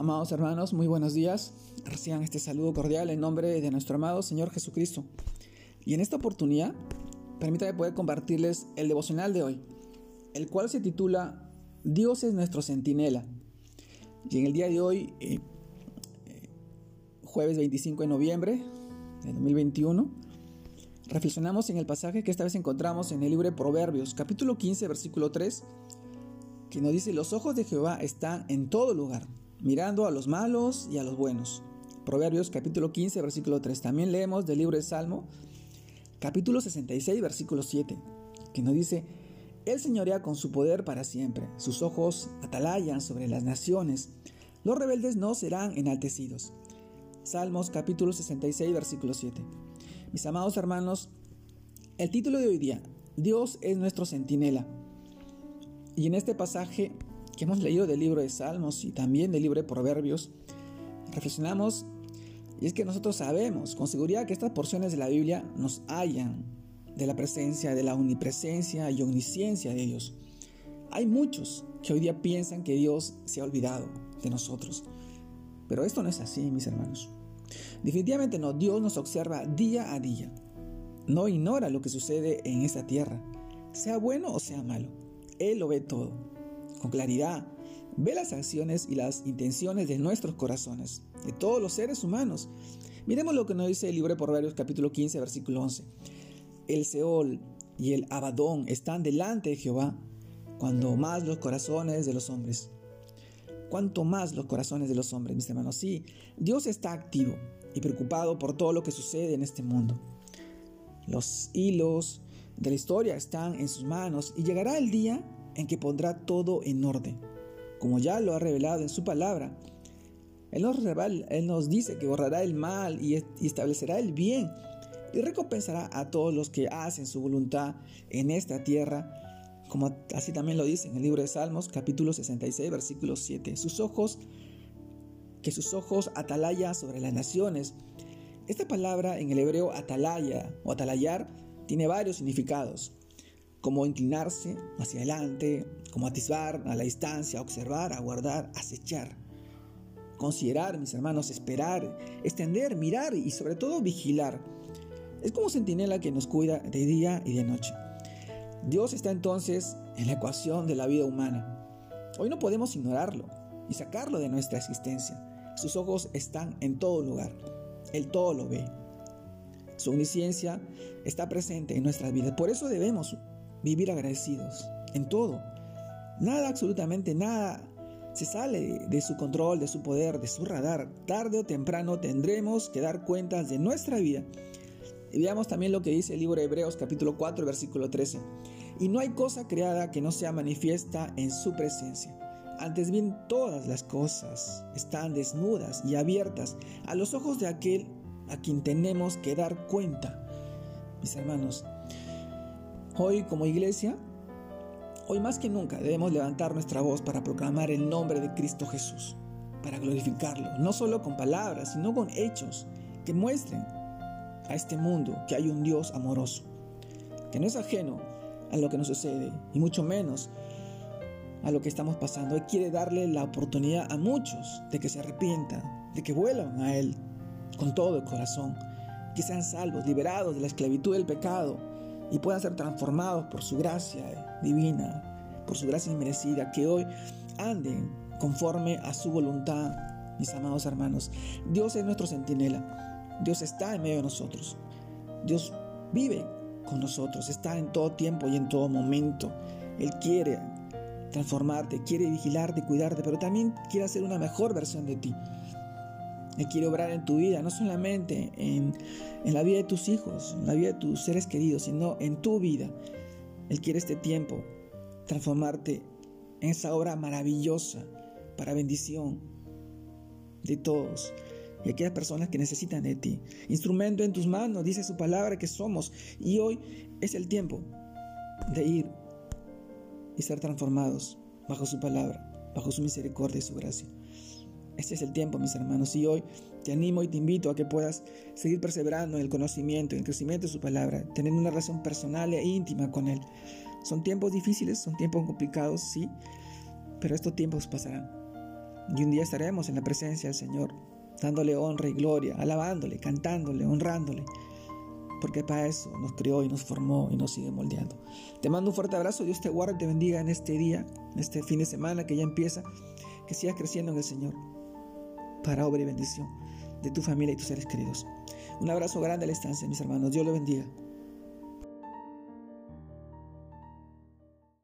Amados hermanos, muy buenos días. Reciban este saludo cordial en nombre de nuestro amado Señor Jesucristo. Y en esta oportunidad, permítanme poder compartirles el devocional de hoy, el cual se titula Dios es nuestro centinela. Y en el día de hoy, eh, eh, jueves 25 de noviembre de 2021, reflexionamos en el pasaje que esta vez encontramos en el libro de Proverbios, capítulo 15, versículo 3, que nos dice, los ojos de Jehová están en todo lugar mirando a los malos y a los buenos. Proverbios capítulo 15, versículo 3. También leemos del libro de Salmo, capítulo 66, versículo 7, que nos dice, Él señorea con su poder para siempre, sus ojos atalayan sobre las naciones, los rebeldes no serán enaltecidos. Salmos capítulo 66, versículo 7. Mis amados hermanos, el título de hoy día, Dios es nuestro centinela. Y en este pasaje hemos leído del libro de Salmos y también del libro de Proverbios, reflexionamos y es que nosotros sabemos con seguridad que estas porciones de la Biblia nos hallan de la presencia, de la omnipresencia y omnisciencia de Dios. Hay muchos que hoy día piensan que Dios se ha olvidado de nosotros, pero esto no es así, mis hermanos. Definitivamente no, Dios nos observa día a día. No ignora lo que sucede en esta tierra, sea bueno o sea malo. Él lo ve todo con claridad. Ve las acciones y las intenciones de nuestros corazones, de todos los seres humanos. Miremos lo que nos dice el libro de Proverbios capítulo 15, versículo 11. El Seol y el Abadón están delante de Jehová, cuando más los corazones de los hombres. Cuanto más los corazones de los hombres, mis hermanos. Sí, Dios está activo y preocupado por todo lo que sucede en este mundo. Los hilos de la historia están en sus manos y llegará el día en que pondrá todo en orden, como ya lo ha revelado en su palabra. Él nos, él nos dice que borrará el mal y establecerá el bien y recompensará a todos los que hacen su voluntad en esta tierra, como así también lo dice en el libro de Salmos, capítulo 66, versículo 7. Sus ojos, que sus ojos atalaya sobre las naciones. Esta palabra en el hebreo atalaya o atalayar tiene varios significados como inclinarse hacia adelante, como atisbar a la distancia, observar, aguardar, acechar. Considerar, mis hermanos, esperar, extender, mirar y sobre todo vigilar. Es como centinela que nos cuida de día y de noche. Dios está entonces en la ecuación de la vida humana. Hoy no podemos ignorarlo y sacarlo de nuestra existencia. Sus ojos están en todo lugar. Él todo lo ve. Su omnisciencia está presente en nuestras vidas. Por eso debemos vivir agradecidos en todo. Nada, absolutamente nada se sale de su control, de su poder, de su radar. Tarde o temprano tendremos que dar cuentas de nuestra vida. Y veamos también lo que dice el libro de Hebreos capítulo 4 versículo 13. Y no hay cosa creada que no sea manifiesta en su presencia. Antes bien, todas las cosas están desnudas y abiertas a los ojos de aquel a quien tenemos que dar cuenta. Mis hermanos, Hoy como iglesia, hoy más que nunca debemos levantar nuestra voz para proclamar el nombre de Cristo Jesús, para glorificarlo, no solo con palabras, sino con hechos que muestren a este mundo que hay un Dios amoroso, que no es ajeno a lo que nos sucede y mucho menos a lo que estamos pasando. Él quiere darle la oportunidad a muchos de que se arrepientan, de que vuelvan a Él con todo el corazón, que sean salvos, liberados de la esclavitud del pecado y puedan ser transformados por su gracia divina, por su gracia inmerecida, que hoy anden conforme a su voluntad, mis amados hermanos. Dios es nuestro centinela, Dios está en medio de nosotros, Dios vive con nosotros, está en todo tiempo y en todo momento. Él quiere transformarte, quiere vigilarte, cuidarte, pero también quiere hacer una mejor versión de ti. Él quiere obrar en tu vida, no solamente en, la vida de tus hijos, en la vida de tus seres queridos, sino en tu vida. Él quiere este tiempo transformarte en esa obra maravillosa para bendición de todos y aquellas personas que necesitan de ti. Instrumento en tus manos, dice su palabra que somos. Y hoy es el tiempo de ir y ser transformados bajo su palabra, bajo su misericordia y su gracia. Este es el tiempo, mis hermanos, y hoy te animo y te invito a que puedas seguir perseverando en el conocimiento, en el crecimiento de su palabra, tener una relación personal e íntima con Él. Son tiempos difíciles, son tiempos complicados, sí, pero estos tiempos pasarán. Y un día estaremos en la presencia del Señor, dándole honra y gloria, alabándole, cantándole, honrándole. Porque para eso nos crió y nos formó y nos sigue moldeando. Te mando un fuerte abrazo, Dios te guarde y te bendiga en este día, en este fin de semana que ya empieza, que sigas creciendo en el Señor, para obra y bendición de tu familia y tus seres queridos. Un abrazo grande a la estancia, mis hermanos. Dios le bendiga.